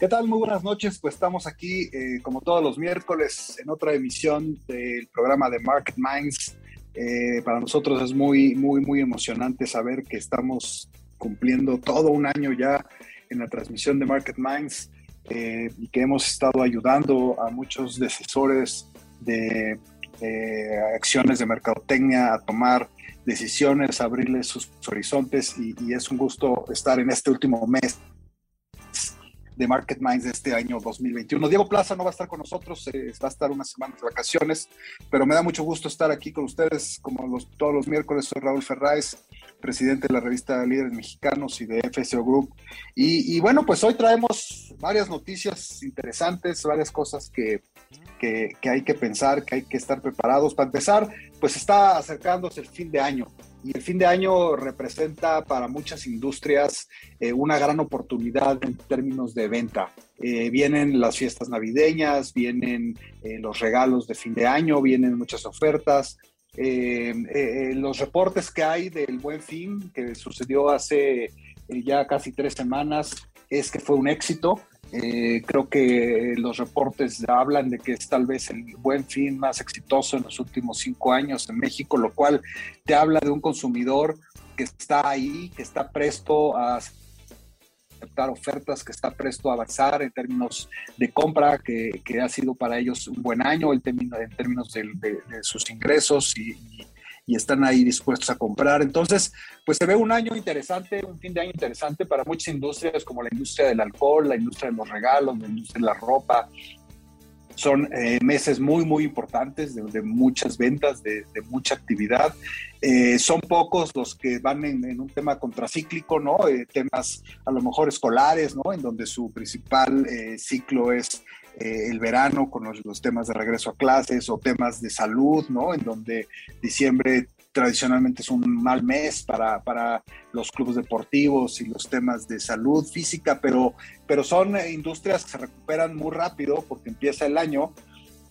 ¿Qué tal? Muy buenas noches. Pues estamos aquí, eh, como todos los miércoles, en otra emisión del programa de Market Minds. Eh, para nosotros es muy, muy, muy emocionante saber que estamos cumpliendo todo un año ya en la transmisión de Market Minds eh, y que hemos estado ayudando a muchos decisores de acciones de mercadotecnia a tomar decisiones, abrirles sus horizontes y, y es un gusto estar en este último mes de Market Minds de este año 2021. Diego Plaza no va a estar con nosotros, eh, va a estar unas semanas de vacaciones, pero me da mucho gusto estar aquí con ustedes, como los, todos los miércoles. Soy Raúl Ferráez, presidente de la revista Líderes Mexicanos y de FSO Group. Y, bueno, pues hoy traemos varias noticias interesantes, varias cosas que, que, que hay que pensar, que hay que estar preparados. Para empezar, pues está acercándose el fin de año y el fin de año representa para muchas industrias eh, una gran oportunidad en términos de venta. Eh, vienen las fiestas navideñas, vienen eh, los regalos de fin de año, vienen muchas ofertas. los reportes que hay del buen fin que sucedió hace ya casi tres semanas es que fue un éxito. Eh, creo que los reportes hablan de que es tal vez el buen fin más exitoso en los últimos cinco años en México, lo cual te habla de un consumidor que está ahí, que está presto a aceptar ofertas, que está presto a avanzar en términos de compra, que, ha sido para ellos un buen año en términos, de, sus ingresos y, y están ahí dispuestos a comprar. Entonces, pues se ve un año interesante, un fin de año interesante para muchas industrias como la industria del alcohol, la industria de los regalos, la industria de la ropa. Son eh, meses muy, muy importantes de, muchas ventas, de, mucha actividad. Eh, son pocos los que van en, un tema contracíclico, ¿no? Eh, temas a lo mejor escolares, ¿no? En donde su principal ciclo es eh, el verano con los, temas de regreso a clases o temas de salud, ¿no? En donde diciembre tradicionalmente es un mal mes para, para los clubes deportivos y los temas de salud física, pero, pero son industrias que se recuperan muy rápido porque empieza el año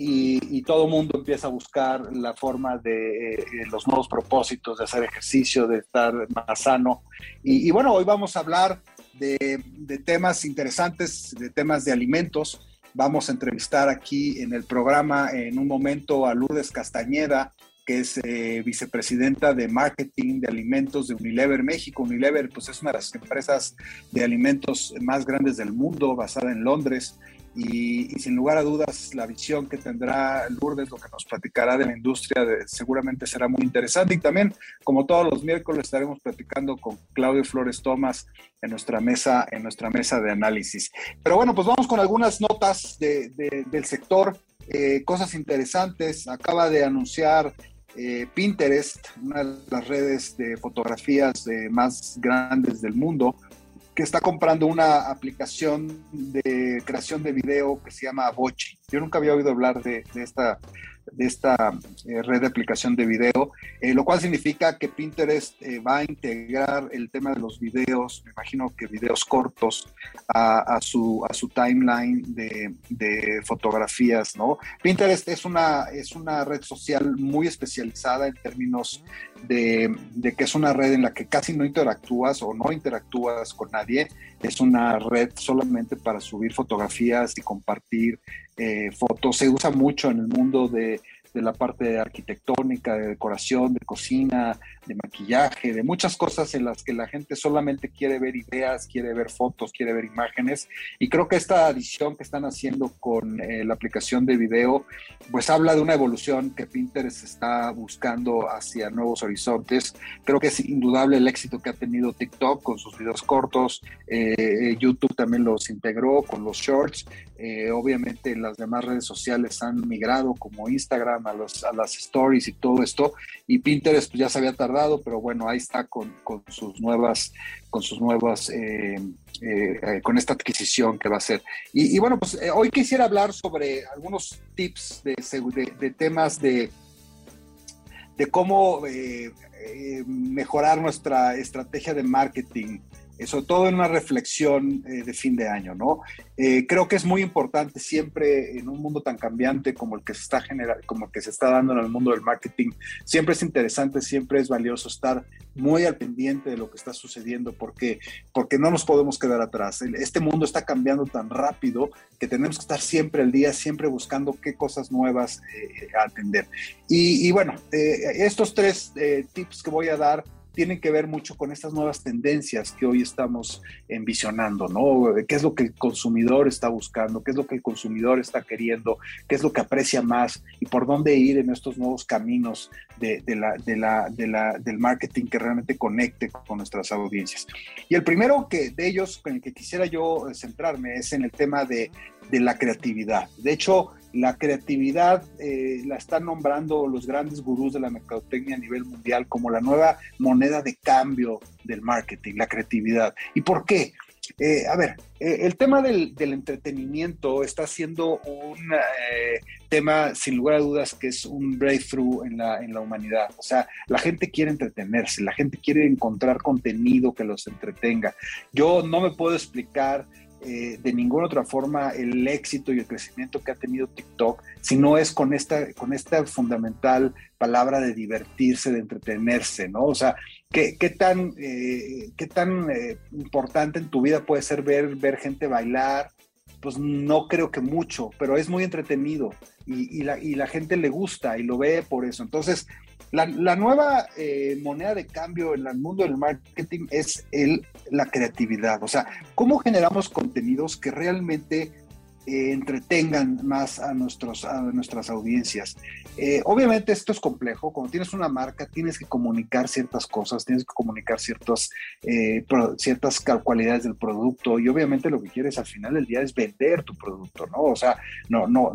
y, todo el mundo empieza a buscar la forma de eh, los nuevos propósitos, de hacer ejercicio, de estar más sano. Y, bueno, hoy vamos a hablar de, de, temas interesantes, de temas de alimentos. Vamos a entrevistar aquí en el programa en un momento a Lourdes Castañeda, que es eh, vicepresidenta de marketing de alimentos de Unilever México. Unilever pues, es una de las empresas de alimentos más grandes del mundo, basada en Londres y, sin lugar a dudas la visión que tendrá Lourdes, lo que nos platicará de la industria, seguramente será muy interesante. Y también, como todos los miércoles, estaremos platicando con Claudio Flores Tomás en nuestra mesa, en nuestra mesa de análisis. Pero bueno, pues vamos con algunas notas del sector, eh, cosas interesantes. Acaba de anunciar eh, Pinterest, una de las redes de fotografías más grandes del mundo, que está comprando una aplicación de creación de video que se llama Bochi. Yo nunca había oído hablar de, esta, de esta eh, red de aplicación de video, eh, lo cual significa que Pinterest eh, va a integrar el tema de los videos, me imagino que videos cortos, a, su, timeline de, de, fotografías, ¿no? Pinterest es una, es una red social muy especializada en términos de, de que es una red en la que casi no interactúas o no interactúas con nadie, es una red solamente para subir fotografías y compartir fotos, se usa mucho en el mundo de de la parte arquitectónica, de decoración, de cocina, de maquillaje, de muchas cosas en las que la gente solamente quiere ver ideas, quiere ver fotos, quiere ver imágenes. Y creo que esta adición que están haciendo con eh, la aplicación de video, pues habla de una evolución que Pinterest está buscando hacia nuevos horizontes. Creo que es indudable el éxito que ha tenido TikTok con sus videos cortos. Eh, YouTube también los integró con los shorts. Eh, obviamente las demás redes sociales han migrado como Instagram a, los, a las stories y todo esto. Y Pinterest pues, ya se había tardado, pero bueno, ahí está con, con sus nuevas, con sus nuevas, eh, eh, con esta adquisición que va a ser. Y, bueno, pues hoy quisiera hablar sobre algunos tips de, de, temas de, de cómo mejorar nuestra estrategia de marketing sobre todo en una reflexión eh, de fin de año, ¿no? Eh, creo que es muy importante siempre en un mundo tan cambiante como el que se está generando, como el que se está dando en el mundo del marketing, siempre es interesante, siempre es valioso estar muy al pendiente de lo que está sucediendo porque, porque no nos podemos quedar atrás. Este mundo está cambiando tan rápido que tenemos que estar siempre al día, siempre buscando qué cosas nuevas eh, atender. Y, y bueno, estos tres tips que voy a dar tienen que ver mucho con estas nuevas tendencias que hoy estamos envisionando, ¿no? ¿Qué es lo que el consumidor está buscando? ¿Qué es lo que el consumidor está queriendo? ¿Qué es lo que aprecia más? ¿Y por dónde ir en estos nuevos caminos de, del marketing que realmente conecte con nuestras audiencias? Y el primero que, de ellos con el que quisiera yo centrarme es en el tema de la creatividad. De hecho, la creatividad eh, la están nombrando los grandes gurús de la mercadotecnia a nivel mundial como la nueva moneda de cambio del marketing, la creatividad. ¿Y por qué? Eh, a ver, eh, el tema del, entretenimiento está siendo un tema, sin lugar a dudas, que es un breakthrough en la, en la humanidad. O sea, la gente quiere entretenerse, la gente quiere encontrar contenido que los entretenga. Yo no me puedo explicar eh, de ninguna otra forma el éxito y el crecimiento que ha tenido TikTok, si no es con esta, con esta fundamental palabra de divertirse, de entretenerse, ¿no? O sea, ¿qué, tan, eh, qué tan eh, importante en tu vida puede ser ver, ver gente bailar? Pues no creo que mucho, pero es muy entretenido y, la, y la gente le gusta y lo ve por eso. Entonces, la, nueva eh, moneda de cambio en el mundo del marketing es el, la creatividad. O sea, ¿cómo generamos contenidos que realmente eh, entretengan más a, nuestros, a nuestras audiencias. Eh, obviamente esto es complejo, cuando tienes una marca tienes que comunicar ciertas cosas, tienes que comunicar ciertas, eh, ciertas cualidades del producto y obviamente lo que quieres al final del día es vender tu producto, ¿no? O sea, no, no,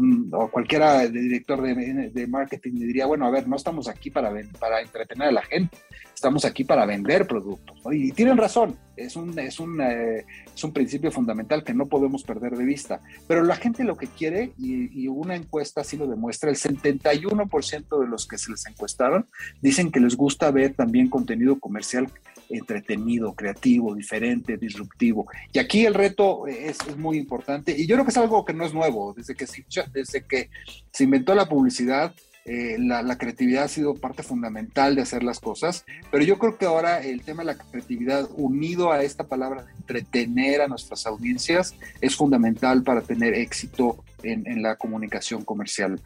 cualquiera de director de, de marketing diría, bueno, a ver, no estamos aquí para, para entretener a la gente, estamos aquí para vender productos. Y tienen razón, es un, es, un, eh, es un principio fundamental que no podemos perder de vista. Pero la gente lo que quiere, y, una encuesta así lo demuestra, el 71% de los que se les encuestaron dicen que les gusta ver también contenido comercial entretenido, creativo, diferente, disruptivo. Y aquí el reto es, es, muy importante y yo creo que es algo que no es nuevo. Desde que desde que se inventó la publicidad, eh, la, creatividad ha sido parte fundamental de hacer las cosas, pero yo creo que ahora el tema de la creatividad unido a esta palabra de entretener a nuestras audiencias es fundamental para tener éxito en, la comunicación comercial.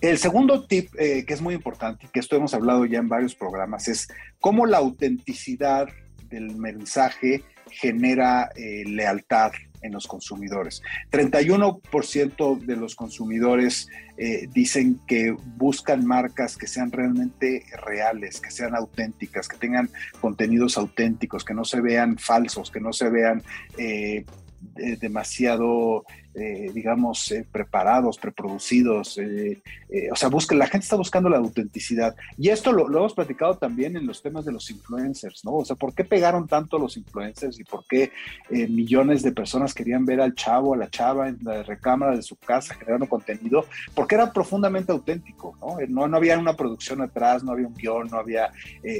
El segundo tip eh, que es muy importante que esto hemos hablado ya en varios programas es cómo la autenticidad del mensaje genera eh, lealtad en los consumidores. 31% de los consumidores eh, dicen que buscan marcas que sean realmente reales, que sean auténticas, que tengan contenidos auténticos, que no se vean falsos, que no se vean eh, demasiado eh, digamos, eh, preparados, preproducidos. Eh, o sea, busca, la gente está buscando la autenticidad. Y esto lo, hemos platicado también en los temas de los influencers, ¿no? O sea, ¿por qué pegaron tanto los influencers y por qué millones de personas querían ver al chavo, a la chava en la recámara de su casa generando contenido? Porque era profundamente auténtico, ¿no? No, no había una producción atrás, no había un guion, no había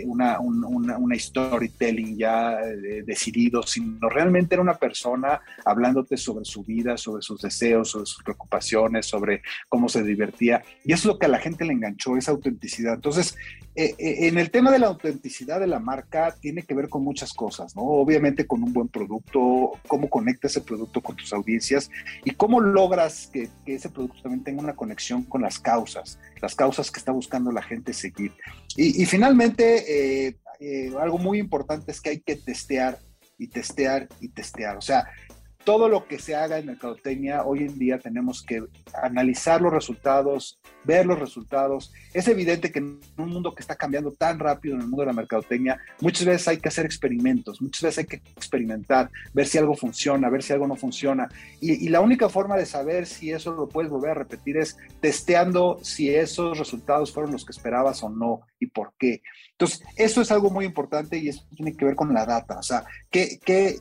una, una, una, storytelling ya decidido, sino realmente era una persona hablándote sobre su vida, sobre sus deseos, sobre sus preocupaciones, sobre cómo se divertía. Y eso es lo que a la gente le enganchó, esa autenticidad. Entonces, eh, eh, en el tema de la autenticidad de la marca, tiene que ver con muchas cosas, ¿no? Obviamente con un buen producto, cómo conecta ese producto con tus audiencias y cómo logras que, ese producto también tenga una conexión con las causas, las causas que está buscando la gente seguir. Y, finalmente, eh, algo muy importante es que hay que testear y testear y testear. O sea, todo lo que se haga en mercadotecnia, hoy en día tenemos que analizar los resultados, ver los resultados. Es evidente que en un mundo que está cambiando tan rápido en el mundo de la mercadotecnia, muchas veces hay que hacer experimentos, muchas veces hay que experimentar, ver si algo funciona, ver si algo no funciona. Y, la única forma de saber si eso lo puedes volver a repetir es testeando si esos resultados fueron los que esperabas o no y por qué. Entonces, eso es algo muy importante y eso tiene que ver con la data. O sea, ¿qué, qué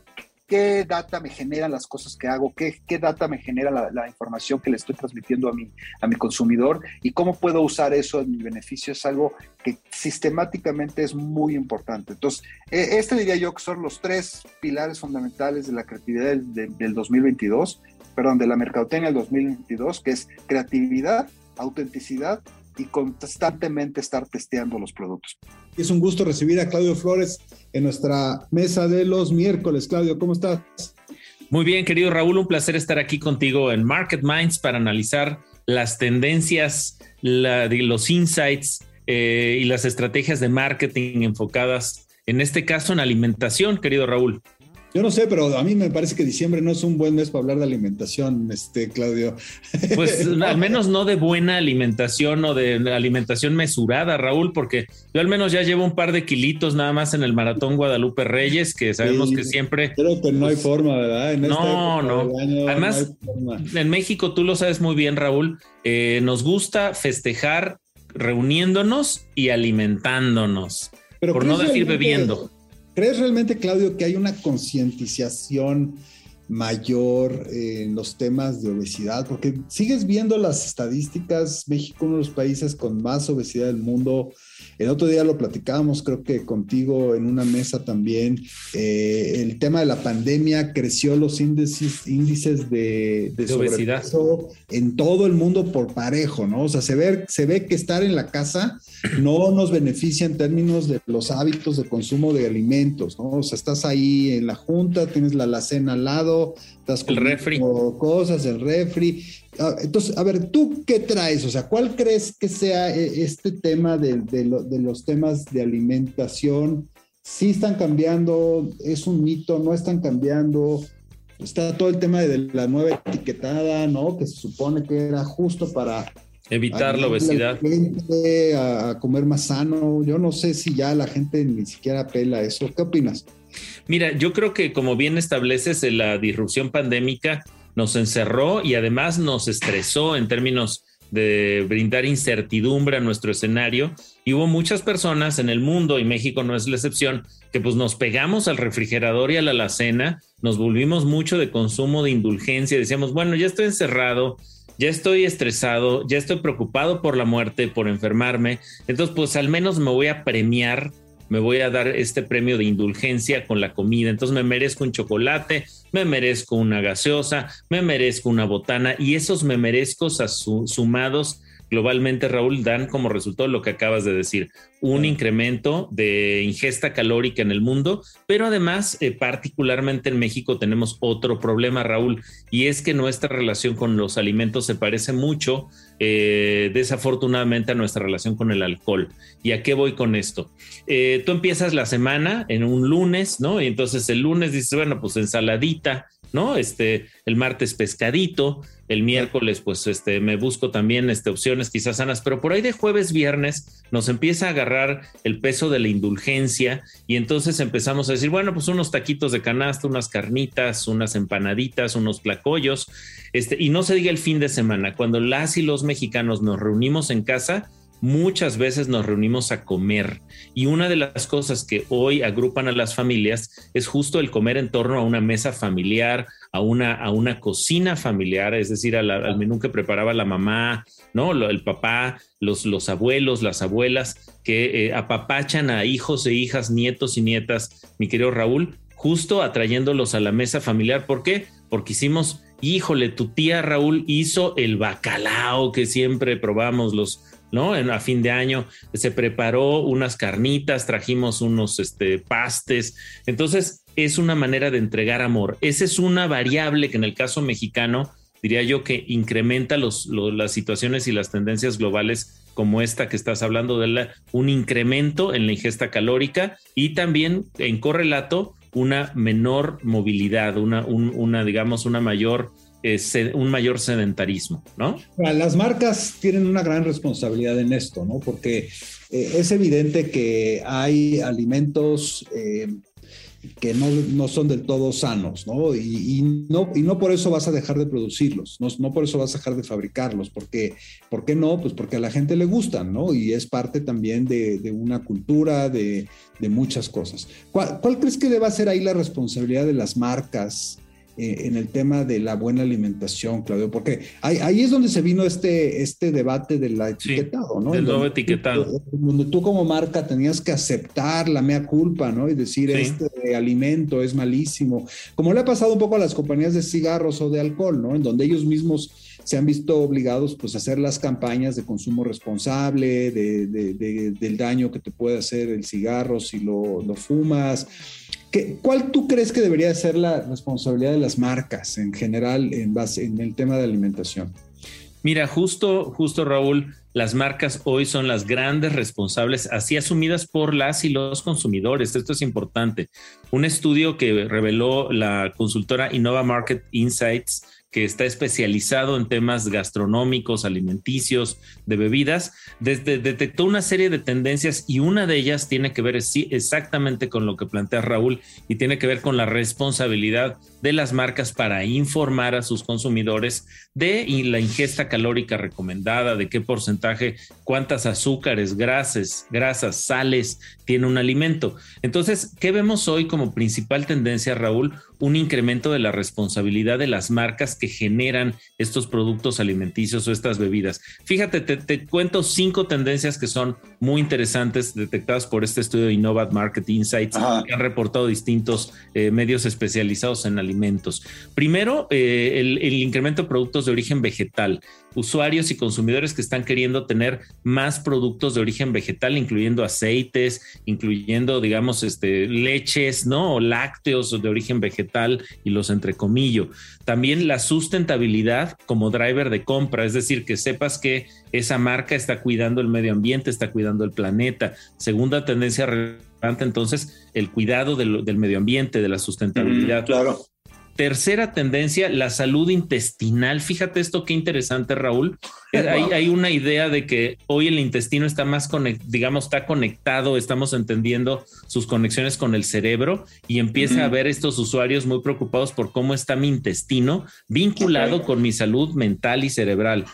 qué data me generan las cosas que hago, qué, qué data me genera la, información que le estoy transmitiendo a mi, a mi consumidor y cómo puedo usar eso en mi beneficio es algo que sistemáticamente es muy importante. Entonces, e, este diría yo que son los tres pilares fundamentales de la creatividad del, del 2022, perdón, de la mercadotecnia del 2022, que es creatividad, autenticidad y constantemente estar testeando los productos. Es un gusto recibir a Claudio Flores en nuestra mesa de los miércoles. Claudio, ¿cómo estás? Muy bien, querido Raúl, un placer estar aquí contigo en Market Minds para analizar las tendencias, los insights eh, y las estrategias de marketing enfocadas, en este caso, en alimentación, querido Raúl. Yo no sé, pero a mí me parece que diciembre no es un buen mes para hablar de alimentación, este Claudio. Pues al menos no de buena alimentación o de alimentación mesurada, Raúl, porque yo al menos ya llevo un par de kilitos nada más en el maratón Guadalupe Reyes, que sabemos que siempre. Creo que no hay pues, forma, ¿verdad? no, no. Además, en México tú lo sabes muy bien, Raúl. Eh, nos gusta festejar reuniéndonos y alimentándonos, por no decir bebiendo. ¿Crees realmente, Claudio, que hay una concientización mayor en los temas de obesidad? Porque sigues viendo las estadísticas, México uno de los países con más obesidad del mundo, el otro día lo platicábamos, creo que contigo en una mesa también. Eh, el tema de la pandemia creció los índices, índices de, de, obesidad en todo el mundo por parejo, ¿no? O sea, se ve, se ve que estar en la casa no nos beneficia en términos de los hábitos de consumo de alimentos, ¿no? O sea, estás ahí en la junta, tienes la alacena al lado, estás el refri. cosas, el refri, entonces, a ver, ¿tú qué traes? O sea, ¿cuál crees que sea eh, este tema de, los temas de alimentación? ¿Sí están cambiando? ¿Es un mito? ¿No están cambiando? Está todo el tema de la nueva etiquetada, ¿no? Que se supone que era justo para evitar la obesidad. A, a, comer más sano. Yo no sé si ya la gente ni siquiera apela eso. ¿Qué opinas? Mira, yo creo que como bien estableces la disrupción pandémica, nos encerró y además nos estresó en términos de brindar incertidumbre a nuestro escenario. Y hubo muchas personas en el mundo, y México no es la excepción, que pues nos pegamos al refrigerador y a la alacena, nos volvimos mucho de consumo de indulgencia, decíamos, bueno, ya estoy encerrado, ya estoy estresado, ya estoy preocupado por la muerte, por enfermarme, entonces pues al menos me voy a premiar me voy a dar este premio de indulgencia con la comida. Entonces me merezco un chocolate, me merezco una gaseosa, me merezco una botana y esos me merezco sumados globalmente, Raúl, dan como resultado lo que acabas de decir, un incremento de ingesta calórica en el mundo, pero además, eh, particularmente en México, tenemos otro problema, Raúl, y es que nuestra relación con los alimentos se parece mucho, eh, desafortunadamente, a nuestra relación con el alcohol. ¿Y a qué voy con esto? Eh, tú empiezas la semana en un lunes, ¿no? Y entonces el lunes dices, bueno, pues ensaladita, ¿no? Este, el martes pescadito, el miércoles pues este, me busco también este, opciones quizás sanas, pero por ahí de jueves, viernes nos empieza a agarrar el peso de la indulgencia y entonces empezamos a decir, bueno, pues unos taquitos de canasta, unas carnitas, unas empanaditas, unos placollos, este, y no se diga el fin de semana, cuando las y los mexicanos nos reunimos en casa, muchas veces nos reunimos a comer y una de las cosas que hoy agrupan a las familias es justo el comer en torno a una mesa familiar, a una, a una cocina familiar, es decir, al menú que preparaba la mamá, ¿no? El papá, los, los abuelos, las abuelas que eh, apapachan a hijos e hijas, nietos y nietas, mi querido Raúl, justo atrayéndolos a la mesa familiar. ¿Por qué? Porque hicimos, híjole, tu tía Raúl hizo el bacalao que siempre probamos los ¿no? a fin de año se preparó unas carnitas, trajimos unos este, pastes. Entonces, es una manera de entregar amor. Esa es una variable que en el caso mexicano, diría yo que incrementa los, las situaciones y las tendencias globales como esta que estás hablando de un incremento en la ingesta calórica y también en correlato una menor movilidad, una, una digamos, una mayor un mayor sedentarismo, ¿no? Las marcas tienen una gran responsabilidad en esto, ¿no? Porque eh, es evidente que hay alimentos eh, que no, son del todo sanos, ¿no? Y, ¿no? y no por eso vas a dejar de producirlos, no, no por eso vas a dejar de fabricarlos, porque, ¿por qué no? Pues porque a la gente le gustan, ¿no? Y es parte también de, una cultura, de, muchas cosas. ¿Cuál, ¿Cuál, crees que deba ser ahí la responsabilidad de las marcas eh, en el tema de la buena alimentación, Claudio, porque ahí, es donde se vino este, este debate del etiquetado, ¿no? Del nuevo etiquetado. donde tú como marca tenías que aceptar la mea culpa, ¿no? Y decir, este alimento es malísimo, como le ha pasado un poco a las compañías de cigarros o de alcohol, ¿no? En donde ellos mismos se han visto obligados pues a hacer las campañas de consumo responsable, de, del daño que te puede hacer el cigarro si lo, lo fumas, ¿Cuál tú crees que debería ser la responsabilidad de las marcas en general en, base, en el tema de alimentación? Mira, justo, justo Raúl, las marcas hoy son las grandes responsables, así asumidas por las y los consumidores. Esto es importante. Un estudio que reveló la consultora Innova Market Insights que está especializado en temas gastronómicos, alimenticios, de bebidas, desde, detectó una serie de tendencias y una de ellas tiene que ver sí, exactamente con lo que plantea Raúl y tiene que ver con la responsabilidad de las marcas para informar a sus consumidores de la ingesta calórica recomendada, de qué porcentaje, cuántas azúcares, grasas, grasas, sales tiene un alimento. Entonces, ¿qué vemos hoy como principal tendencia, Raúl? Un incremento de la responsabilidad de las marcas que generan estos productos alimenticios o estas bebidas. Fíjate, te, cuento cinco tendencias que son muy interesantes detectadas por este estudio de Innovat Market Insights que han reportado distintos eh, medios especializados en alimentos. Primero, eh, el incremento de productos de origen vegetal usuarios y consumidores que están queriendo tener más productos de origen vegetal, incluyendo aceites, incluyendo, digamos, este, leches, ¿no? O lácteos de origen vegetal y los entrecomillo. También la sustentabilidad como driver de compra, es decir, que sepas que esa marca está cuidando el medio ambiente, está cuidando el planeta. Segunda tendencia relevante, entonces, el cuidado del, medio ambiente, de la sustentabilidad. claro. Tercera tendencia, la salud intestinal. Fíjate esto qué interesante, Raúl. Hay, una idea de que hoy el intestino está más, digamos, está conectado, estamos entendiendo sus conexiones con el cerebro y empieza a ver estos usuarios muy preocupados por cómo está mi intestino vinculado con mi salud mental y cerebral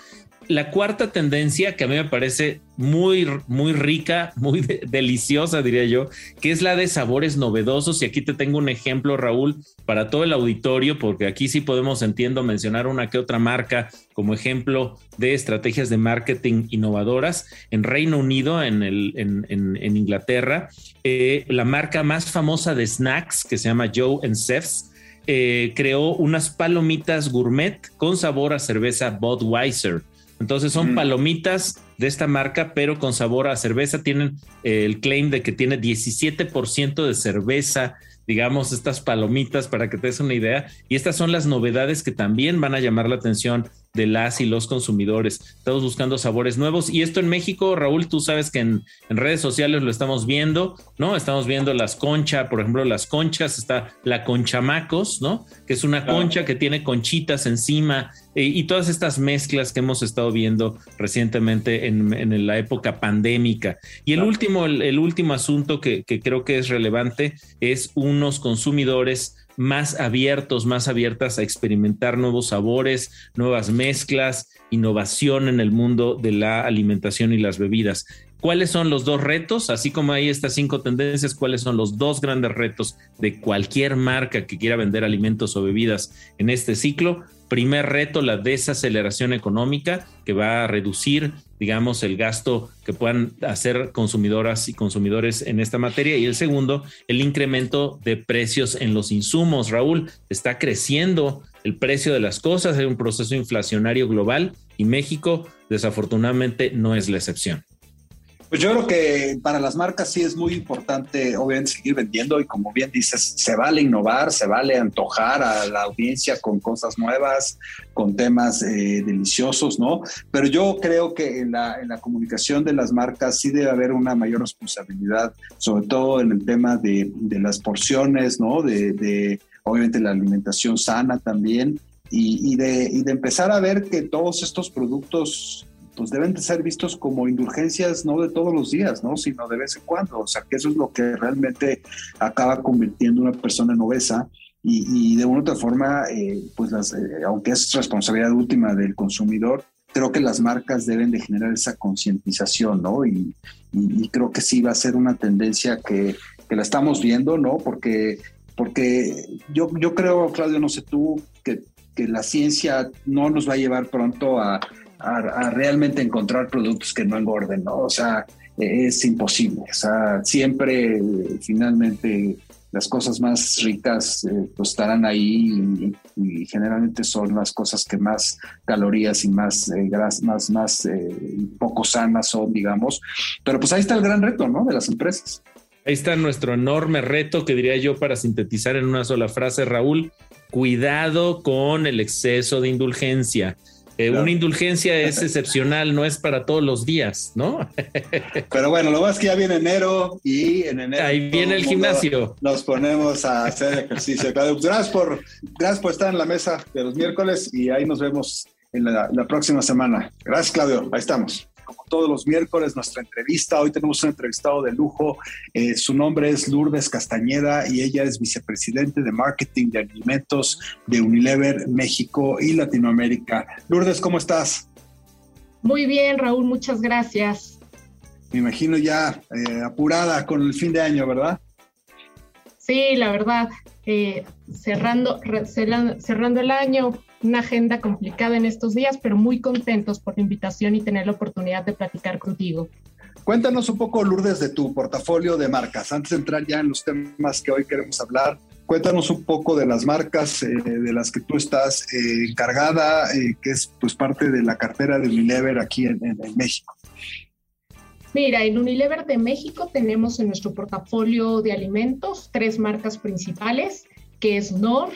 la cuarta tendencia que a mí me parece muy, muy rica, muy deliciosa, diría yo, que es la de sabores novedosos. Y aquí te tengo un ejemplo, Raúl, para todo el auditorio, porque aquí sí podemos, entiendo, mencionar una que otra marca como ejemplo de estrategias de marketing innovadoras. En Reino Unido, en, el, en, Inglaterra, eh, la marca más famosa de snacks, que se llama Joe and Seth's, eh, creó unas palomitas gourmet con sabor a cerveza Budweiser. Entonces son palomitas de esta marca, pero con sabor a cerveza. Tienen eh, el claim de que tiene 17% de cerveza, digamos, estas palomitas, para que te des una idea. Y estas son las novedades que también van a llamar la atención de las y los consumidores. Estamos buscando sabores nuevos y esto en México, Raúl, tú sabes que en, redes sociales lo estamos viendo, ¿no? Estamos viendo las conchas, por ejemplo, las conchas, está la conchamacos, ¿no? Que es una concha que tiene conchitas encima eh, y todas estas mezclas que hemos estado viendo recientemente en, la época pandémica. Y el último, el, último asunto que, que creo que es relevante es unos consumidores más abiertos, más abiertas a experimentar nuevos sabores, nuevas mezclas, innovación en el mundo de la alimentación y las bebidas. ¿Cuáles son los dos retos? Así como hay estas cinco tendencias, ¿cuáles son los dos grandes retos de cualquier marca que quiera vender alimentos o bebidas en este ciclo? Primer reto, la desaceleración económica, que va a reducir, digamos, el gasto que puedan hacer consumidoras y consumidores en esta materia. Y el segundo, el incremento de precios en los insumos. Raúl, está creciendo el precio de las cosas, hay un proceso inflacionario global y México, desafortunadamente, no es la excepción. Pues yo creo que para las marcas sí es muy importante, obviamente, seguir vendiendo y como bien dices, se vale innovar, se vale antojar a la audiencia con cosas nuevas, con temas eh, deliciosos, ¿no? Pero yo creo que en la, en la comunicación de las marcas sí debe haber una mayor responsabilidad, sobre todo en el tema de, de las porciones, ¿no? De, de, obviamente la alimentación sana también. Y, y, de, y de empezar a ver que todos estos productos pues deben de ser vistos como indulgencias no de todos los días, ¿no? Sino de vez en cuando. O sea, que eso es lo que realmente acaba convirtiendo una persona en obesa. Y, de una u otra forma, eh, pues eh, aunque es responsabilidad última del consumidor, creo que las marcas deben de generar esa concientización, ¿no? Y, creo que sí va a ser una tendencia que, que, la estamos viendo, ¿no? Porque, porque yo, yo creo, Claudio, no sé tú, que, que la ciencia no nos va a llevar pronto a, a, realmente encontrar productos que no engorden, ¿no? O sea, es imposible. O sea, siempre finalmente las cosas más ricas eh, pues estarán ahí y, generalmente son las cosas que más calorías y más eh, más más eh, poco sanas son digamos pero pues ahí está el gran reto no de las empresas ahí está nuestro enorme reto que diría yo para sintetizar en una sola frase Raúl cuidado con el exceso de indulgencia eh, una indulgencia es excepcional, no es para todos los días, ¿no? Pero bueno, lo más que ya viene enero y en enero. Ahí viene el gimnasio. Nos ponemos a hacer ejercicio. Gracias por, gracias por estar en la mesa de los miércoles y ahí nos vemos en la próxima semana. Gracias, Claudio. Ahí estamos como todos los miércoles, nuestra entrevista. Hoy tenemos un entrevistado de lujo. Eh, su nombre es Lourdes Castañeda y ella es vicepresidente de marketing de alimentos de Unilever México y Latinoamérica. Lourdes, ¿cómo estás? Muy bien, Raúl, muchas gracias. Me imagino ya eh, apurada con el fin de año, ¿verdad? Sí, la verdad, eh, cerrando, cerrando el año, una agenda complicada en estos días, pero muy contentos por la invitación y tener la oportunidad de platicar contigo. Cuéntanos un poco, Lourdes, de tu portafolio de marcas. Antes de entrar ya en los temas que hoy queremos hablar, cuéntanos un poco de las marcas eh, de las que tú estás eh, encargada, eh, que es pues parte de la cartera de Unilever aquí en, en México. Mira, en Unilever de México tenemos en nuestro portafolio de alimentos tres marcas principales, que es Nor,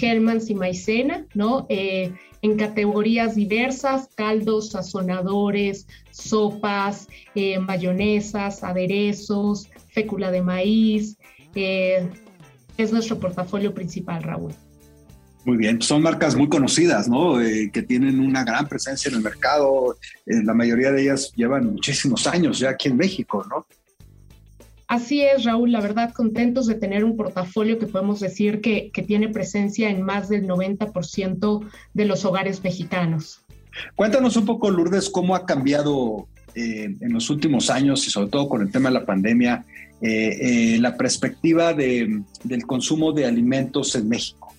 Hellmann's y Maicena, ¿no? Eh, en categorías diversas, caldos, sazonadores, sopas, eh, mayonesas, aderezos, fécula de maíz. Eh, es nuestro portafolio principal, Raúl. Muy bien, son marcas muy conocidas, ¿no? que tienen una gran presencia en el mercado. la mayoría de ellas llevan muchísimos años ya aquí en México, ¿no? Así es, Raúl, la verdad, contentos de tener un portafolio que podemos decir que, tiene presencia en más del 90% de los hogares mexicanos. Cuéntanos un poco, Lourdes, cómo ha cambiado eh, en los últimos años y sobre todo con el tema de la pandemia eh, eh, la perspectiva del consumo de alimentos en México.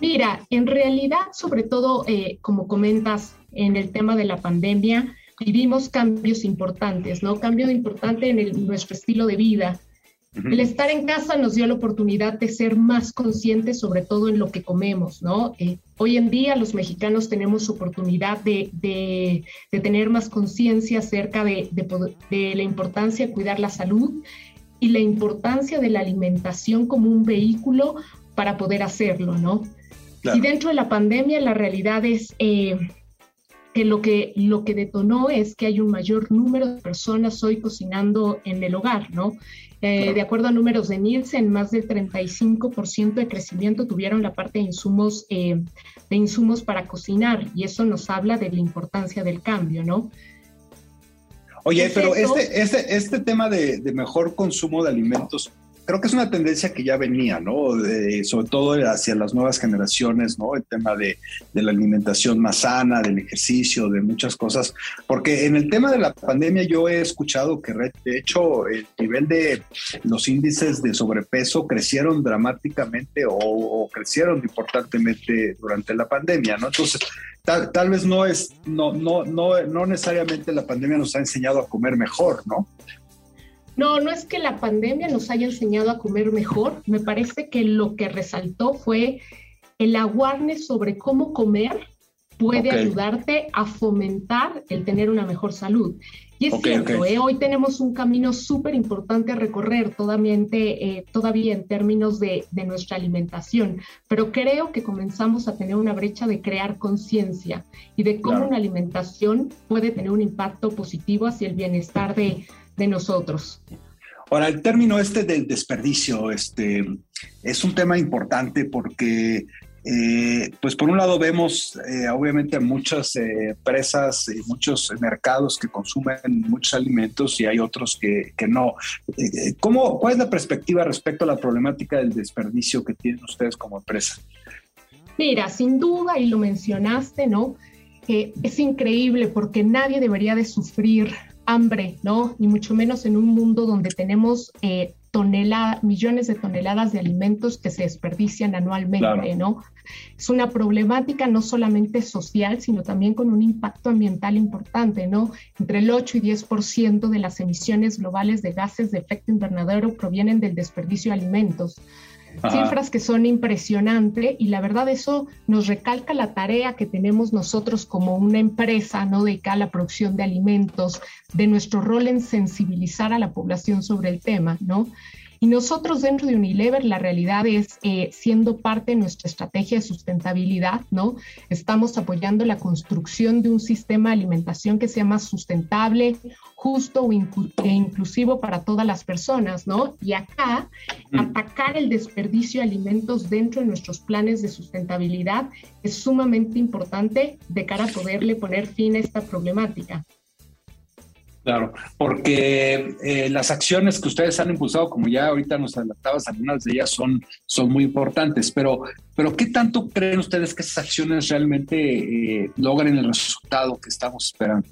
Mira, en realidad, sobre todo, como comentas, en el tema de la pandemia, vivimos cambios importantes, ¿no? Cambio importante en nuestro estilo de vida. El estar en casa nos dio la oportunidad de ser más conscientes, sobre todo en lo que comemos, ¿no? Eh, hoy en día los mexicanos tenemos oportunidad de, de, tener más conciencia acerca de, de, la importancia de cuidar la salud y la importancia de la alimentación como un vehículo para poder hacerlo, ¿no? Y dentro de la pandemia, la realidad es eh, que lo, que lo que detonó es que hay un mayor número de personas hoy cocinando en el hogar, ¿no? Eh, de acuerdo a números de Nielsen, más del 35% de crecimiento tuvieron la parte de insumos, eh, de insumos para cocinar y eso nos habla de la importancia del cambio, ¿no? Oye, pero este, este, este tema de, de, mejor consumo de alimentos, creo que es una tendencia que ya venía, ¿no? sobre todo hacia las nuevas generaciones, ¿no? El tema de, de, la alimentación más sana, del ejercicio, de muchas cosas. Porque en el tema de la pandemia yo he escuchado que, de hecho, el nivel de los índices de sobrepeso crecieron dramáticamente o, o crecieron importantemente durante la pandemia, ¿no? Entonces, Tal, tal, vez no es, no, no, no, no necesariamente la pandemia nos ha enseñado a comer mejor, ¿no? No, no es que la pandemia nos haya enseñado a comer mejor. Me parece que lo que resaltó fue el awareness sobre cómo comer puede ayudarte a fomentar el tener una mejor salud. Y es cierto, ¿eh? hoy tenemos un camino súper importante a recorrer todavía, eh, todavía en términos de, de, nuestra alimentación, pero creo que comenzamos a tener una brecha de crear conciencia y de cómo una alimentación puede tener un impacto positivo hacia el bienestar de, de nosotros. Ahora, el término este del desperdicio este, es un tema importante porque, eh, pues por un lado vemos eh, obviamente muchas eh, empresas y muchos mercados que consumen muchos alimentos y hay otros que, que no. ¿Cómo, ¿Cuál es la perspectiva respecto a la problemática del desperdicio que tienen ustedes como empresa? Mira, sin duda, y lo mencionaste, ¿no? es increíble porque nadie debería de sufrir hambre, ¿no? Ni mucho menos en un mundo donde tenemos eh, millones de toneladas de alimentos que se desperdician anualmente, ¿no? Es una problemática no solamente social, sino también con un impacto ambiental importante, ¿no? Entre el 8 y 10% de las emisiones globales de gases de efecto invernadero provienen del desperdicio de alimentos cifras que son impresionantes y la verdad eso nos recalca la tarea que tenemos nosotros como una empresa no dedicada a la producción de alimentos, de nuestro rol en sensibilizar a la población sobre el tema, ¿no? Y nosotros dentro de Unilever, la realidad es, eh, siendo parte de nuestra estrategia de sustentabilidad, ¿no? Estamos apoyando la construcción de un sistema de alimentación que sea más sustentable, justo e inclusivo para todas las personas, ¿no? Y acá, mm. atacar el desperdicio de alimentos dentro de nuestros planes de sustentabilidad es sumamente importante de cara a poderle poner fin a esta problemática. Claro, porque eh, las acciones que ustedes han impulsado, como ya ahorita nos adelantabas, algunas de ellas son, son muy importantes, pero, pero ¿qué tanto creen ustedes que esas acciones realmente eh, logren el resultado que estamos esperando?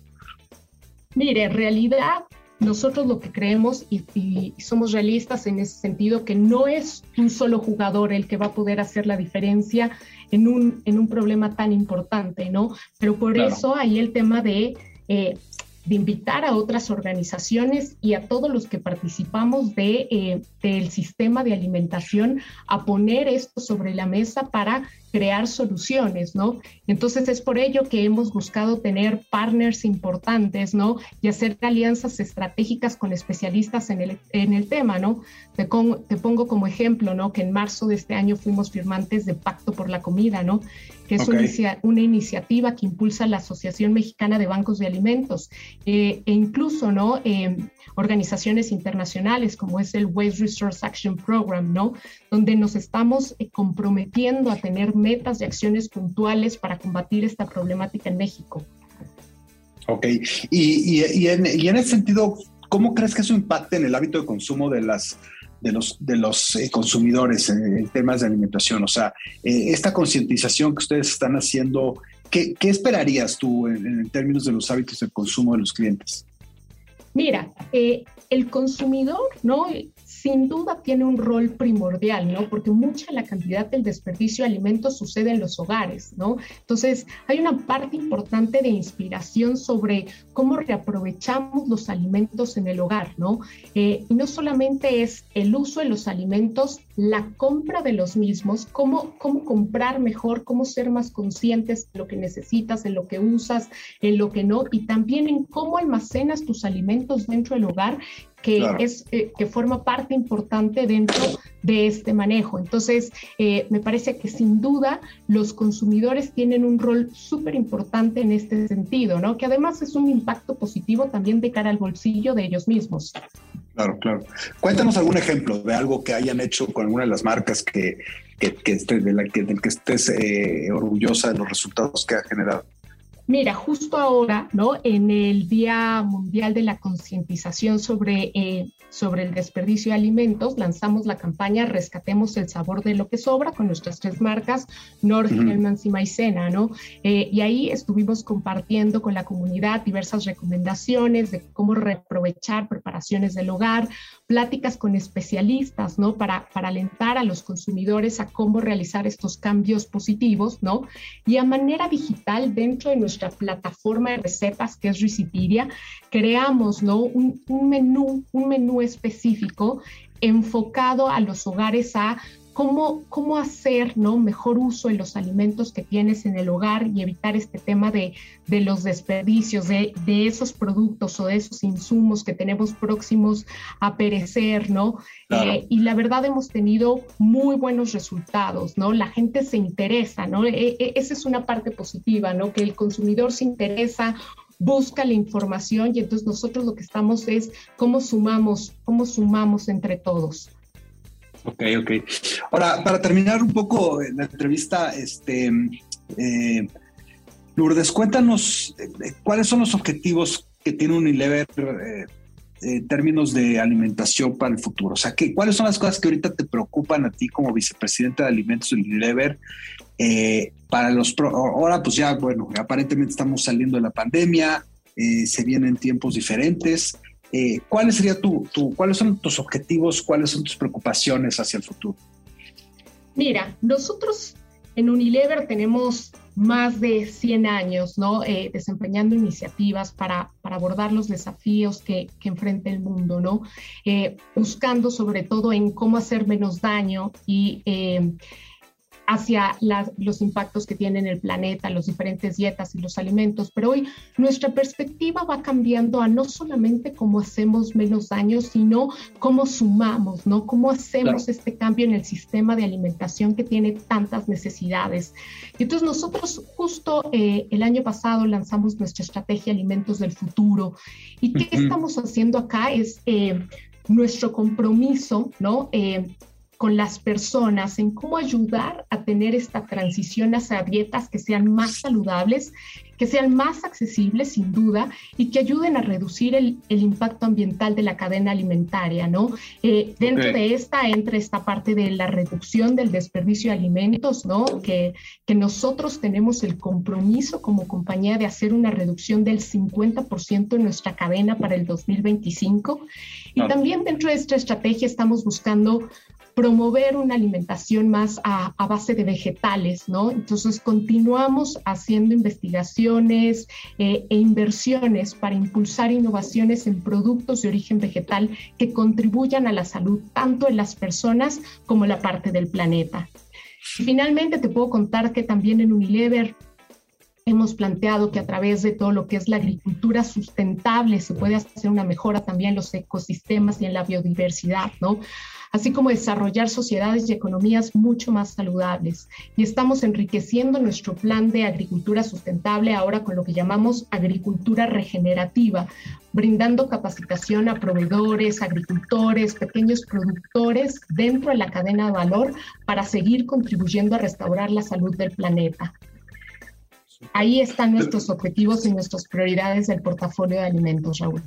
Mire, en realidad nosotros lo que creemos y, y, somos realistas en ese sentido, que no es un solo jugador el que va a poder hacer la diferencia en un, en un problema tan importante, ¿no? Pero por eso hay el tema de... Eh, de invitar a otras organizaciones y a todos los que participamos de, eh, del sistema de alimentación a poner esto sobre la mesa para crear soluciones, ¿no? Entonces es por ello que hemos buscado tener partners importantes, ¿no? Y hacer alianzas estratégicas con especialistas en el, en el tema, ¿no? Te, te pongo como ejemplo, ¿no? Que en marzo de este año fuimos firmantes de Pacto por la Comida, ¿no? Que es una, una, iniciativa que impulsa la Asociación Mexicana de Bancos de Alimentos eh, e incluso, ¿no? Eh, organizaciones internacionales como es el Waste Resource Action Program, ¿no? Donde nos estamos eh, comprometiendo a tener metas y acciones puntuales para combatir esta problemática en México. Ok, y, y, en, y en, ese sentido, ¿cómo crees que eso impacte en el hábito de consumo de las de los, de los eh, consumidores en, temas de alimentación? O sea, eh, esta concientización que ustedes están haciendo, ¿qué, qué esperarías tú en, en, términos de los hábitos de consumo de los clientes? Mira, eh, el consumidor, ¿no? Sin duda tiene un rol primordial, ¿no? Porque mucha la cantidad del desperdicio de alimentos sucede en los hogares, ¿no? Entonces, hay una parte importante de inspiración sobre cómo reaprovechamos los alimentos en el hogar, ¿no? Eh, y no solamente es el uso de los alimentos la compra de los mismos, cómo, cómo comprar mejor, cómo ser más conscientes de lo que necesitas, en lo que usas, en lo que no, y también en cómo almacenas tus alimentos dentro del hogar que, es, eh, que forma parte importante dentro de este manejo. Entonces, eh, me parece que sin duda los consumidores tienen un rol súper importante en este sentido, ¿no? Que además es un impacto positivo también de cara al bolsillo de ellos mismos. Claro, claro. Cuéntanos algún ejemplo de algo que hayan hecho con alguna de las marcas que, que, que de la que, del que estés eh, orgullosa de los resultados que ha generado. Mira, justo ahora, ¿no? En el Día Mundial de la Concientización sobre, eh, sobre el desperdicio de alimentos, lanzamos la campaña Rescatemos el sabor de lo que sobra con nuestras tres marcas, Nord, Hellmann's y Maicena, ¿no? Eh, y ahí estuvimos compartiendo con la comunidad diversas recomendaciones de cómo reaprovechar preparaciones del hogar, pláticas con especialistas, ¿no? Para, para alentar a los consumidores a cómo realizar estos cambios positivos, ¿no? Y a manera digital dentro de nuestro plataforma de recetas que es Recipiria, creamos ¿no? un, menú, un menú específico enfocado a los hogares a Cómo, cómo, hacer ¿no? mejor uso de los alimentos que tienes en el hogar y evitar este tema de, de los desperdicios, de, de, esos productos o de esos insumos que tenemos próximos a perecer, ¿no? Eh, y la verdad hemos tenido muy buenos resultados, ¿no? La gente se interesa, ¿no? E, e, esa es una parte positiva, ¿no? Que el consumidor se interesa busca la información y entonces nosotros lo que estamos es cómo sumamos, cómo sumamos entre todos. Ok, ok. Ahora, para terminar un poco la entrevista, este, eh, Lourdes, cuéntanos eh, cuáles son los objetivos que tiene Unilever eh, en términos de alimentación para el futuro. O sea, ¿qué, ¿cuáles son las cosas que ahorita te preocupan a ti como vicepresidenta de alimentos de Unilever? para los ahora, pues ya, bueno, aparentemente estamos saliendo de la pandemia, se vienen tiempos diferentes. Eh, ¿cuál sería cuáles son tus objetivos, cuáles son tus preocupaciones hacia el futuro? Mira, nosotros en Unilever tenemos más de 100 años ¿no? Eh, desempeñando iniciativas para, para, abordar los desafíos que, que enfrenta el mundo, ¿no? Eh, buscando sobre todo en cómo hacer menos daño y hacia los impactos que tienen el planeta, las diferentes dietas y los alimentos. Pero hoy nuestra perspectiva va cambiando a no solamente cómo hacemos menos daño, sino cómo sumamos, ¿no? Cómo hacemos este cambio en el sistema de alimentación que tiene tantas necesidades. Y entonces nosotros justo eh, el año pasado lanzamos nuestra estrategia Alimentos del Futuro. ¿Y qué estamos haciendo acá? Es... Eh, nuestro compromiso, ¿no? Eh, con las personas en cómo ayudar a tener esta transición hacia dietas que sean más saludables, que sean más accesibles sin duda y que ayuden a reducir el, impacto ambiental de la cadena alimentaria, ¿no? Eh, dentro de esta entra esta parte de la reducción del desperdicio de alimentos, ¿no? Que, que nosotros tenemos el compromiso como compañía de hacer una reducción del 50% en nuestra cadena para el 2025. Y también dentro de esta estrategia estamos buscando promover una alimentación más a, base de vegetales, ¿no? Entonces continuamos haciendo investigaciones eh, e inversiones para impulsar innovaciones en productos de origen vegetal que contribuyan a la salud tanto en las personas como en la parte del planeta. finalmente te puedo contar que también en Unilever hemos planteado que a través de todo lo que es la agricultura sustentable se puede hacer una mejora también en los ecosistemas y en la biodiversidad, ¿no? Así como desarrollar sociedades y economías mucho más saludables. Y estamos enriqueciendo nuestro plan de agricultura sustentable ahora con lo que llamamos agricultura regenerativa, brindando capacitación a proveedores, agricultores, pequeños productores dentro de la cadena de valor para seguir contribuyendo a restaurar la salud del planeta. Ahí están nuestros objetivos y nuestras prioridades del portafolio de alimentos, Raúl.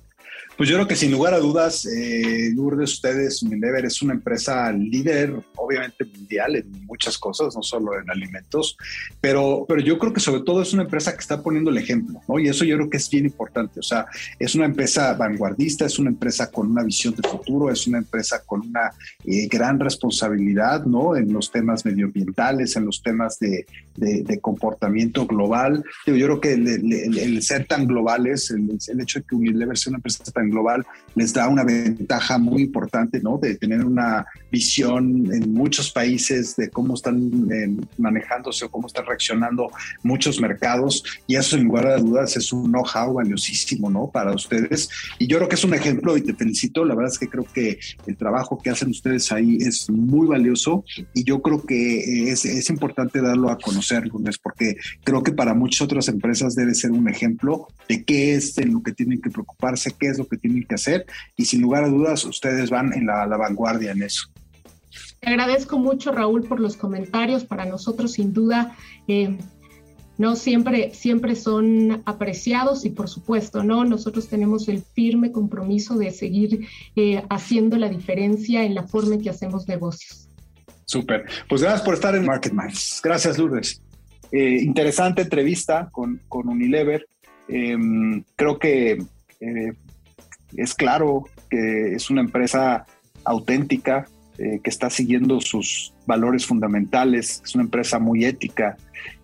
Pues yo creo que sin lugar a dudas, eh, Lourdes, ustedes, Unilever es una empresa líder, obviamente mundial en muchas cosas, no solo en alimentos, pero, pero yo creo que sobre todo es una empresa que está poniendo el ejemplo, ¿no? Y eso yo creo que es bien importante, o sea, es una empresa vanguardista, es una empresa con una visión de futuro, es una empresa con una eh, gran responsabilidad, ¿no? En los temas medioambientales, en los temas de, de, comportamiento global. Yo, creo que el, ser tan global es el, el hecho de que Unilever sea una empresa empresa global les da una ventaja muy importante, ¿no? De tener una visión en muchos países de cómo están eh, manejándose o cómo están reaccionando muchos mercados. Y eso, sin lugar a dudas, es un know-how valiosísimo, ¿no? Para ustedes. Y yo creo que es un ejemplo y te felicito. La verdad es que creo que el trabajo que hacen ustedes ahí es muy valioso y yo creo que es, es importante darlo a conocer, Lunes, porque creo que para muchas otras empresas debe ser un ejemplo de qué es en lo que tienen que preocuparse, qué es lo que tienen que hacer y sin lugar a dudas ustedes van en la, vanguardia en eso. Te agradezco mucho, Raúl, por los comentarios. Para nosotros, sin duda, eh, no siempre, siempre son apreciados y por supuesto, ¿no? Nosotros tenemos el firme compromiso de seguir eh, haciendo la diferencia en la forma en que hacemos negocios. Súper. Pues gracias por estar en Market Minds. Gracias, Lourdes. Eh, interesante entrevista con, con Unilever. Em, creo que es claro que es una empresa auténtica, eh, que está siguiendo sus valores fundamentales, es una empresa muy ética.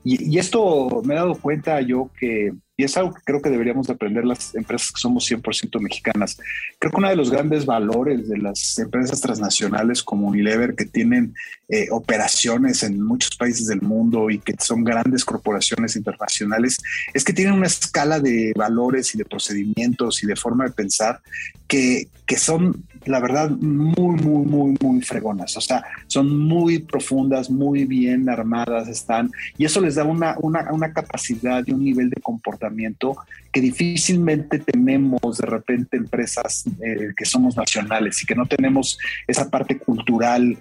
Y, esto me he dado cuenta yo que y es algo que creo que deberíamos de aprender las empresas que somos 100% mexicanas. Creo que uno de los grandes valores de las empresas transnacionales como Unilever, que tienen eh, operaciones en muchos países del mundo y que son grandes corporaciones internacionales, es que tienen una escala de valores y de procedimientos y de forma de pensar que, que son, la verdad, muy, muy, muy, muy fregonas. O sea, son muy profundas, muy bien armadas están, y eso les da una, una, una capacidad y un nivel de comportamiento que difícilmente tenemos de repente empresas eh, que somos nacionales y que no tenemos esa parte cultural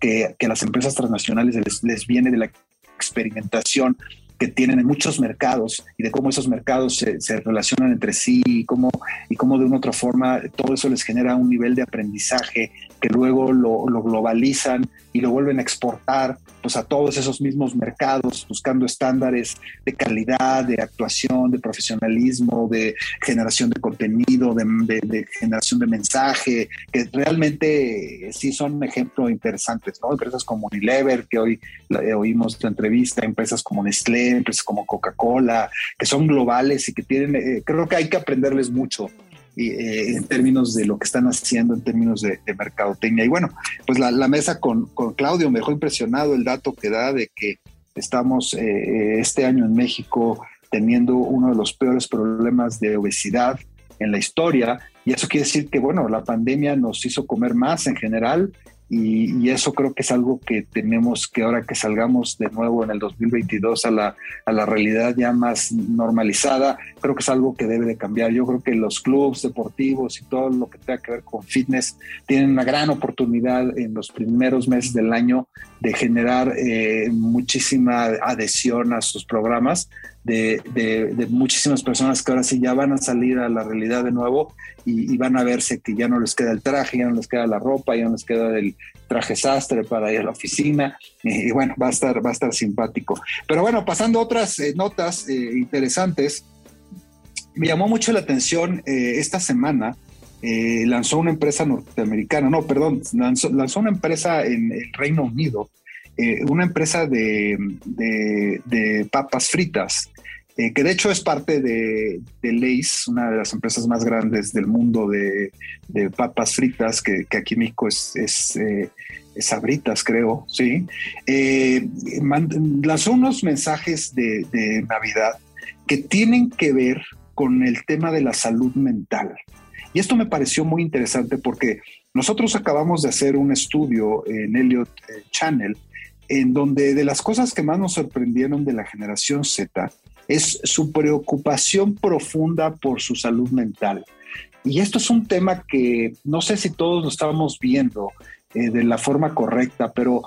que, que las empresas transnacionales les, les viene de la experimentación que tienen en muchos mercados y de cómo esos mercados se, se, relacionan entre sí y cómo, y cómo de una otra forma todo eso les genera un nivel de aprendizaje que luego lo, lo globalizan y lo vuelven a exportar pues a todos esos mismos mercados, buscando estándares de calidad, de actuación, de profesionalismo, de generación de contenido, de, de, generación de mensaje, que realmente sí son un ejemplo interesantes, ¿no? Empresas como Unilever, que hoy eh, oímos la entrevista, empresas como Nestlé, empresas como Coca-Cola, que son globales y que tienen, eh, creo que hay que aprenderles mucho eh, en términos de lo que están haciendo, en términos de, de mercadotecnia. Y bueno, pues la, la mesa con, con, Claudio me dejó impresionado el dato que da de que estamos eh, este año en México teniendo uno de los peores problemas de obesidad en la historia. Y eso quiere decir que, bueno, la pandemia nos hizo comer más en general y, eso creo que es algo que tenemos que ahora que salgamos de nuevo en el 2022 a la, a la realidad ya más normalizada, creo que es algo que debe de cambiar. Yo creo que los clubes deportivos y todo lo que tenga que ver con fitness tienen una gran oportunidad en los primeros meses del año de generar eh, muchísima adhesión a sus programas de, de, muchísimas personas que ahora sí ya van a salir a la realidad de nuevo y, y, van a verse que ya no les queda el traje, ya no les queda la ropa, ya no les queda el traje sastre para ir a la oficina y, y bueno, va a estar, va a estar simpático. Pero bueno, pasando a otras eh, notas eh, interesantes, me llamó mucho la atención eh, esta semana. lanzó una empresa norteamericana, no, perdón, lanzó, lanzó una empresa en el Reino Unido eh, una empresa de, de, papas fritas, eh, que de hecho es parte de, de Lays, una de las empresas más grandes del mundo de, de papas fritas, que, aquí en México es, es, eh, es Sabritas, creo, sí. Lanzó unos mensajes de, de Navidad que tienen que ver con el tema de la salud mental. Y esto me pareció muy interesante porque nosotros acabamos de hacer un estudio en Elliot Channel en donde de las cosas que más nos sorprendieron de la generación Z es su preocupación profunda por su salud mental. Y esto es un tema que no sé si todos lo estamos viendo eh, de la forma correcta, pero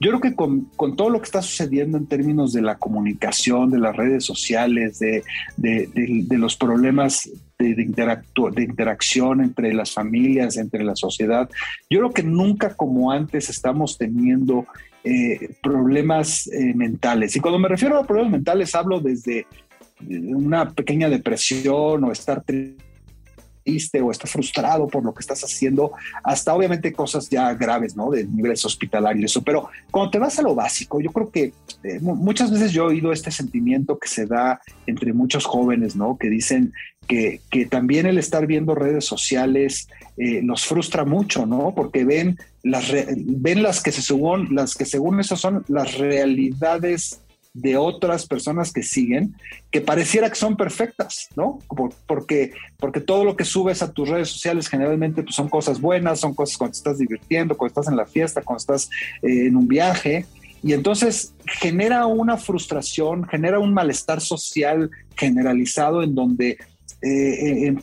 yo creo que con, con, todo lo que está sucediendo en términos de la comunicación, de las redes sociales, de, de, de, de los problemas de, de, interacción entre las familias, entre la sociedad, yo creo que nunca como antes estamos teniendo eh, problemas eh, mentales. Y cuando me refiero a problemas mentales, hablo desde una pequeña depresión o estar triste o está frustrado por lo que estás haciendo, hasta obviamente cosas ya graves, ¿no? De niveles hospitalarios, eso. Pero cuando te vas a lo básico, yo creo que eh, muchas veces yo he oído este sentimiento que se da entre muchos jóvenes, ¿no? Que dicen que, que también el estar viendo redes sociales eh, los frustra mucho, ¿no? Porque ven las, ven las que se según, las que según eso son las realidades de otras personas que siguen, que pareciera que son perfectas, ¿no? porque, porque todo lo que subes a tus redes sociales generalmente pues, son cosas buenas, son cosas cuando estás divirtiendo, cuando estás en la fiesta, cuando estás eh, en un viaje. Y entonces genera una frustración, genera un malestar social generalizado en donde eh, eh,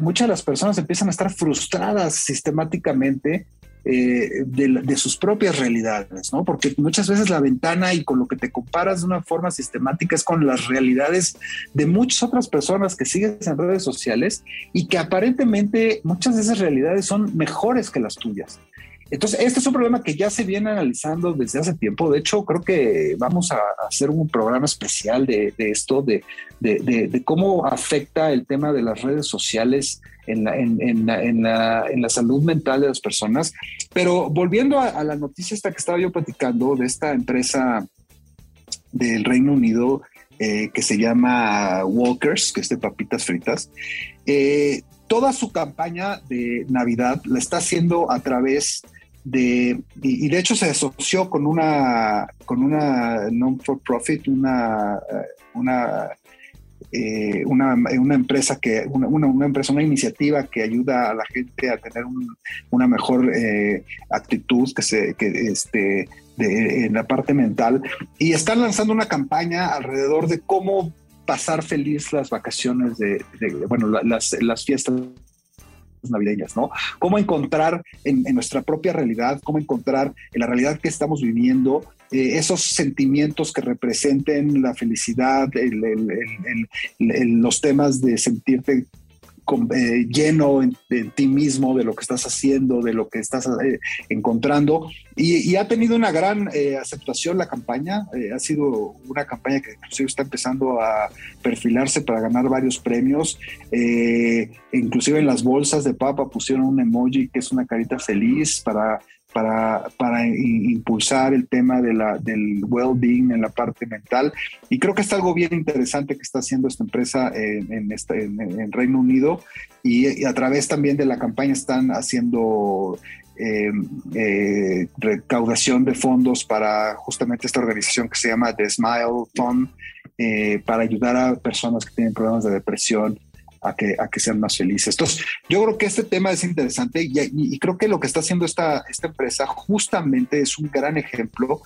muchas de las personas empiezan a estar frustradas sistemáticamente eh, de, sus propias realidades, ¿no? Porque muchas veces la ventana y con lo que te comparas de una forma sistemática es con las realidades de muchas otras personas que sigues en redes sociales y que aparentemente muchas de esas realidades son mejores que las tuyas. Entonces, este es un problema que ya se viene analizando desde hace tiempo. De hecho, creo que vamos a hacer un programa especial de, esto, de, cómo afecta el tema de las redes sociales en la, salud mental de las personas. Pero volviendo a, la noticia esta que estaba yo platicando de esta empresa del Reino Unido eh, que se llama Walkers, que es de papitas fritas, eh, toda su campaña de Navidad la está haciendo a través de, y, de hecho se asoció con una, con una non-for-profit, una, una, eh, una, una, empresa que, una, una, empresa, una iniciativa que ayuda a la gente a tener una mejor eh, actitud que se, que este, de, en la parte mental. Y están lanzando una campaña alrededor de cómo pasar feliz las vacaciones de, bueno, las, las fiestas navideñas, ¿no? Cómo encontrar en, nuestra propia realidad, cómo encontrar en la realidad que estamos viviendo eh, esos sentimientos que representen la felicidad, los temas de sentirte eh, lleno en, ti mismo de lo que estás haciendo, de lo que estás eh, encontrando. Y, ha tenido una gran eh, aceptación la campaña. ha sido una campaña que inclusive está empezando a perfilarse para ganar varios premios. inclusive en las bolsas de papa pusieron un emoji que es una carita feliz para para, para impulsar el tema de la, del well-being en la parte mental. Y creo que es algo bien interesante que está haciendo esta empresa en, en, Reino Unido y, a través también de la campaña están haciendo eh, eh, recaudación de fondos para justamente esta organización que se llama The Smile Fund, eh, para ayudar a personas que tienen problemas de depresión a que, a que sean más felices. Entonces, yo creo que este tema es interesante y, creo que lo que está haciendo esta, esta empresa justamente es un gran ejemplo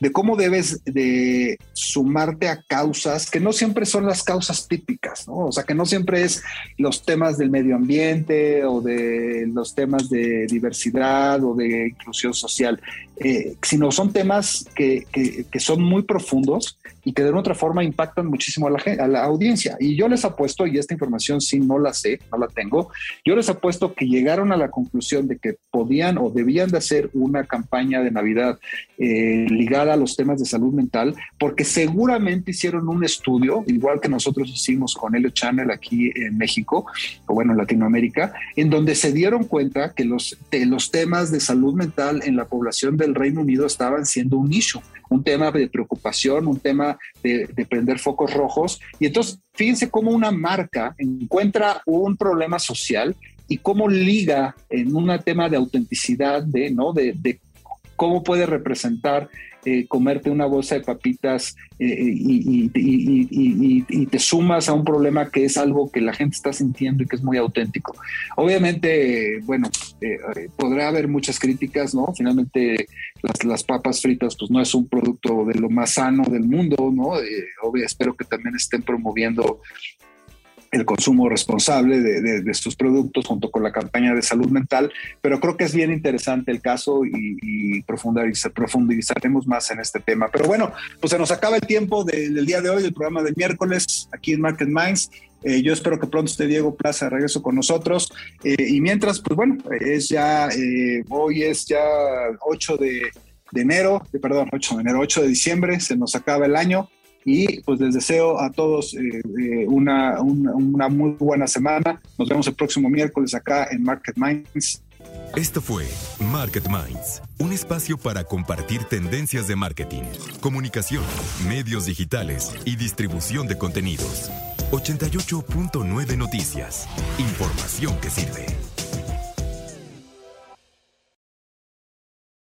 de cómo debes de sumarte a causas que no siempre son las causas típicas, ¿no? O sea, que no siempre es los temas del medio ambiente o de los temas de diversidad o de inclusión social, eh, sino son temas que, que, que son muy profundos y que de otra forma impactan muchísimo a la, a la audiencia. Y yo les apuesto, y esta información sí no la sé, no la tengo, yo les apuesto que llegaron a la conclusión de que podían o debían de hacer una campaña de Navidad eh, ligada a los temas de salud mental, porque seguramente hicieron un estudio, igual que nosotros hicimos con Helio Channel aquí en México, o bueno, en Latinoamérica, en donde se dieron cuenta que los, de los temas de salud mental en la población del Reino Unido estaban siendo un issue un tema de preocupación, un tema de, prender focos rojos. Y entonces, fíjense cómo una marca encuentra un problema social y cómo liga en un tema de autenticidad, de, ¿no? de, de cómo puede representar eh, comerte una bolsa de papitas eh, y, te sumas a un problema que es algo que la gente está sintiendo y que es muy auténtico. Obviamente, bueno, eh, podrá haber muchas críticas, ¿no? Finalmente, las, las, papas fritas, pues no es un producto de lo más sano del mundo, ¿no? obvio, espero que también estén promoviendo el consumo responsable de, sus productos junto con la campaña de salud mental, pero creo que es bien interesante el caso y, profundizaremos más en este tema. Pero bueno, pues se nos acaba el tiempo del día de hoy, del programa de miércoles aquí en Market Minds. Eh, yo espero que pronto esté Diego Plaza de regreso con nosotros. Eh, y mientras, pues bueno, es ya, eh, hoy es ya 8 de, de enero, perdón, 8 de enero, 8 de diciembre, se nos acaba el año. Y pues les deseo a todos una, una, una muy buena semana. Nos vemos el próximo miércoles acá en Market Minds. Esto fue Market Minds, un espacio para compartir tendencias de marketing, comunicación, medios digitales y distribución de contenidos. 88.9 Noticias. Información que sirve.